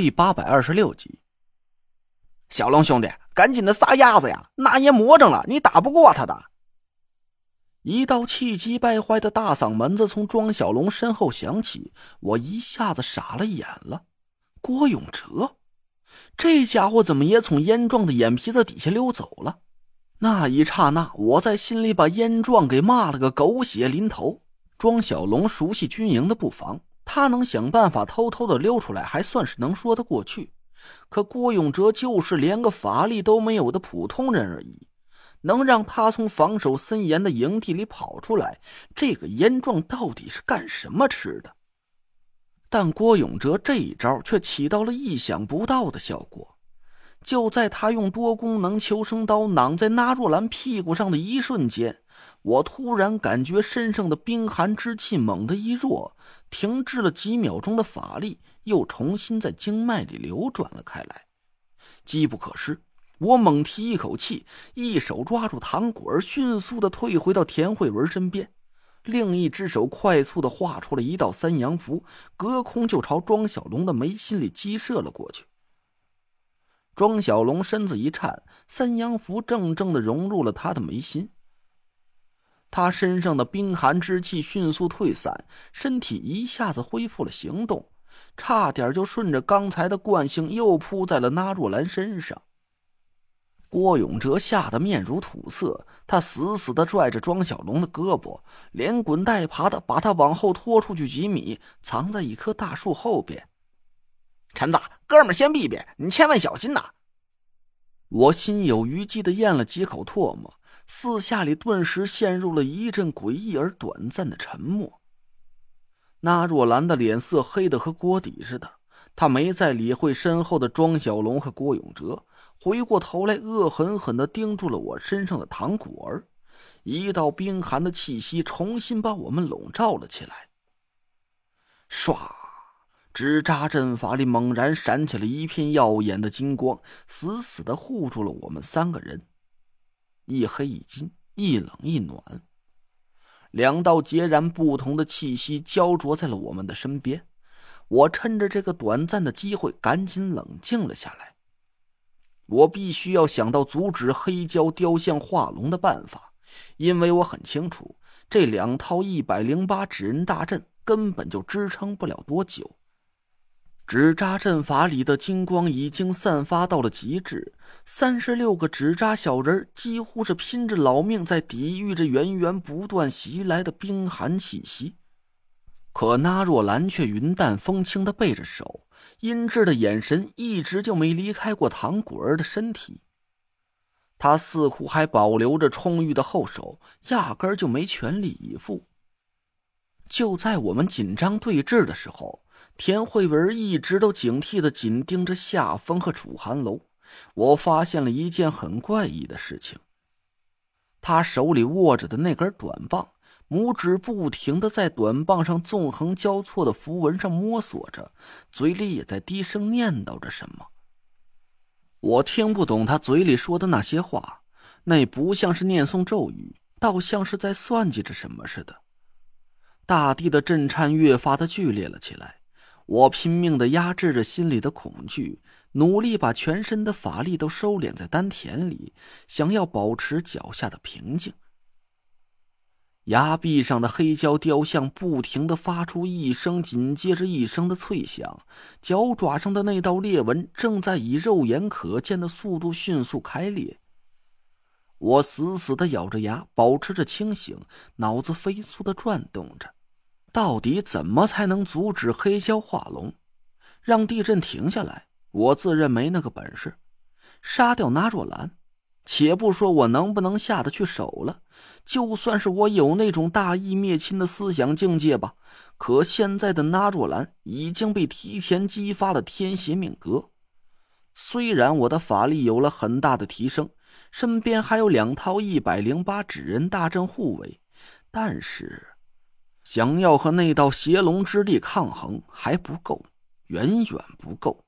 第八百二十六集，小龙兄弟，赶紧的撒丫子呀！那爷魔怔了，你打不过他的。一道气急败坏的大嗓门子从庄小龙身后响起，我一下子傻了眼了。郭永哲，这家伙怎么也从燕壮的眼皮子底下溜走了？那一刹那，我在心里把燕壮给骂了个狗血淋头。庄小龙熟悉军营的布防，他能想办法偷偷的溜出来，还算是能说得过去。可郭永哲就是连个法力都没有的普通人而已。能让他从防守森严的营地里跑出来，这个燕壮到底是干什么吃的？但郭永哲这一招却起到了意想不到的效果。就在他用多功能求生刀挡在纳若兰屁股上的一瞬间，我突然感觉身上的冰寒之气猛地一弱，停滞了几秒钟的法力又重新在经脉里流转了开来，机不可失。我猛提一口气，一手抓住糖果儿，迅速的退回到田慧文身边，另一只手快速的画出了一道三阳符，隔空就朝庄小龙的眉心里击射了过去。庄小龙身子一颤，三阳符正正的融入了他的眉心。他身上的冰寒之气迅速退散，身体一下子恢复了行动，差点就顺着刚才的惯性又扑在了那若兰身上。郭永哲吓得面如土色，他死死的拽着庄小龙的胳膊，连滚带爬的把他往后拖出去几米，藏在一棵大树后边。陈子，哥们先避避，你千万小心呐！我心有余悸的咽了几口唾沫，四下里顿时陷入了一阵诡异而短暂的沉默。那若兰的脸色黑的和锅底似的，她没再理会身后的庄小龙和郭永哲。回过头来，恶狠狠的盯住了我身上的糖果儿，一道冰寒的气息重新把我们笼罩了起来。唰，纸扎阵法里猛然闪起了一片耀眼的金光，死死的护住了我们三个人。一黑一金，一冷一暖，两道截然不同的气息焦灼在了我们的身边。我趁着这个短暂的机会，赶紧冷静了下来。我必须要想到阻止黑胶雕像化龙的办法，因为我很清楚这两套一百零八纸人大阵根本就支撑不了多久。纸扎阵法里的金光已经散发到了极致，三十六个纸扎小人几乎是拼着老命在抵御着源源不断袭来的冰寒气息。可那若兰却云淡风轻的背着手。阴鸷的眼神一直就没离开过唐果儿的身体，他似乎还保留着充裕的后手，压根就没全力以赴。就在我们紧张对峙的时候，田慧文一直都警惕的紧盯着夏风和楚寒楼。我发现了一件很怪异的事情，他手里握着的那根短棒。拇指不停的在短棒上纵横交错的符文上摸索着，嘴里也在低声念叨着什么。我听不懂他嘴里说的那些话，那不像是念诵咒语，倒像是在算计着什么似的。大地的震颤越发的剧烈了起来，我拼命的压制着心里的恐惧，努力把全身的法力都收敛在丹田里，想要保持脚下的平静。崖壁上的黑胶雕像不停的发出一声紧接着一声的脆响，脚爪上的那道裂纹正在以肉眼可见的速度迅速开裂。我死死的咬着牙，保持着清醒，脑子飞速的转动着，到底怎么才能阻止黑胶化龙，让地震停下来？我自认没那个本事，杀掉纳若兰。且不说我能不能下得去手了，就算是我有那种大义灭亲的思想境界吧，可现在的纳若兰已经被提前激发了天邪命格。虽然我的法力有了很大的提升，身边还有两套一百零八纸人大阵护卫，但是想要和那道邪龙之力抗衡还不够，远远不够。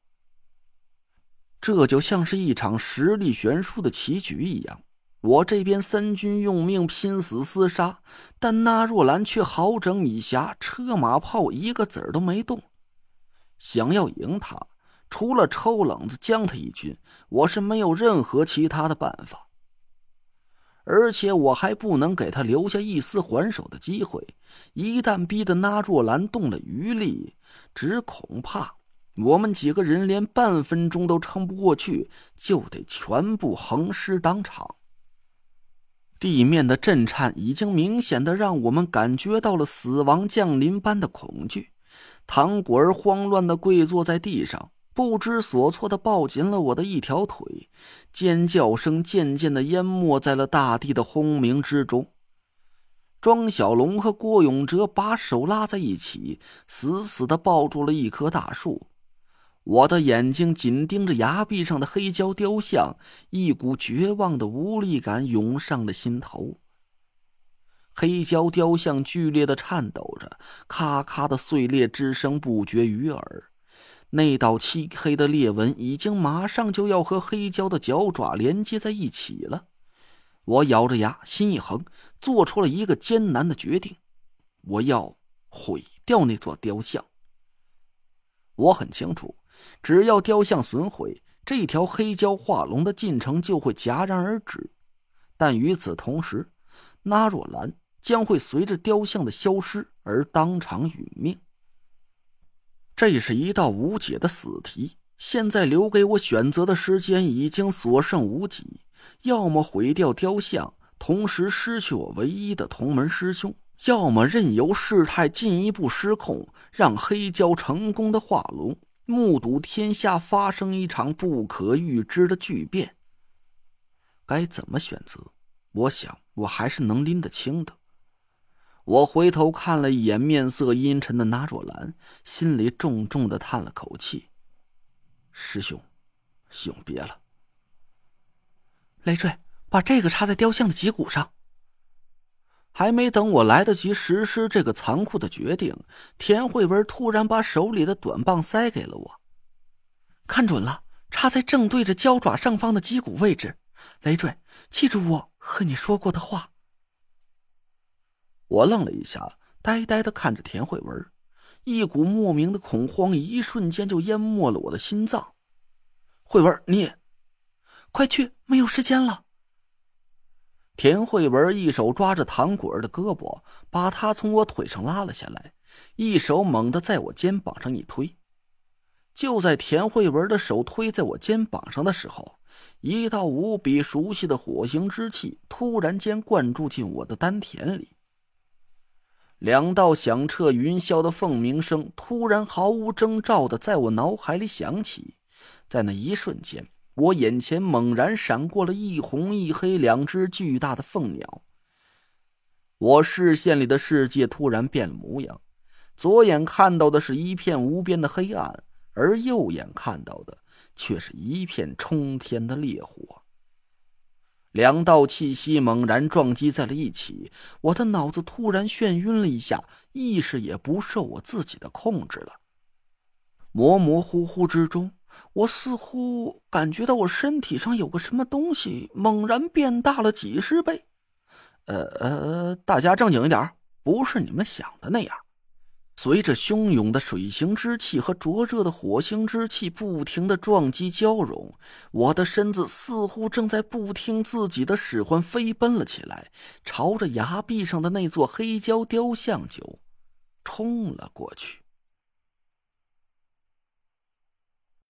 这就像是一场实力悬殊的棋局一样，我这边三军用命拼死厮杀，但那若兰却好整以暇，车马炮一个子儿都没动。想要赢他，除了抽冷子将他一军，我是没有任何其他的办法。而且我还不能给他留下一丝还手的机会，一旦逼得那若兰动了余力，只恐怕我们几个人连半分钟都撑不过去，就得全部横尸当场。地面的震颤已经明显的让我们感觉到了死亡降临般的恐惧。唐果儿慌乱的跪坐在地上，不知所措的抱紧了我的一条腿，尖叫声渐渐的淹没在了大地的轰鸣之中。庄小龙和郭永哲把手拉在一起，死死的抱住了一棵大树。我的眼睛紧盯着崖壁上的黑胶雕像，一股绝望的无力感涌上了心头。黑胶雕像剧烈的颤抖着，咔咔的碎裂之声不绝于耳。那道漆黑的裂纹已经马上就要和黑胶的脚爪连接在一起了。我咬着牙，心一横，做出了一个艰难的决定：我要毁掉那座雕像。我很清楚。只要雕像损毁，这条黑胶化龙的进程就会戛然而止。但与此同时，那若兰将会随着雕像的消失而当场殒命。这是一道无解的死题。现在留给我选择的时间已经所剩无几：要么毁掉雕像，同时失去我唯一的同门师兄；要么任由事态进一步失控，让黑胶成功的化龙。目睹天下发生一场不可预知的巨变，该怎么选择？我想，我还是能拎得清的。我回头看了一眼面色阴沉的那若兰，心里重重的叹了口气：“师兄，永别了。”累赘，把这个插在雕像的脊骨上。还没等我来得及实施这个残酷的决定，田慧文突然把手里的短棒塞给了我。看准了，插在正对着胶爪上方的脊骨位置。累赘，记住我和你说过的话。我愣了一下，呆呆的看着田慧文，一股莫名的恐慌一瞬间就淹没了我的心脏。慧文，你快去，没有时间了。田慧文一手抓着唐果儿的胳膊，把他从我腿上拉了下来，一手猛地在我肩膀上一推。就在田慧文的手推在我肩膀上的时候，一道无比熟悉的火星之气突然间灌注进我的丹田里。两道响彻云霄的凤鸣声突然毫无征兆的在我脑海里响起，在那一瞬间。我眼前猛然闪过了一红一黑两只巨大的凤鸟。我视线里的世界突然变了模样，左眼看到的是一片无边的黑暗，而右眼看到的却是一片冲天的烈火。两道气息猛然撞击在了一起，我的脑子突然眩晕了一下，意识也不受我自己的控制了。模模糊糊之中。我似乎感觉到我身体上有个什么东西猛然变大了几十倍，呃呃，大家正经一点，不是你们想的那样。随着汹涌的水行之气和灼热的火星之气不停的撞击交融，我的身子似乎正在不听自己的使唤飞奔了起来，朝着崖壁上的那座黑胶雕像就冲了过去。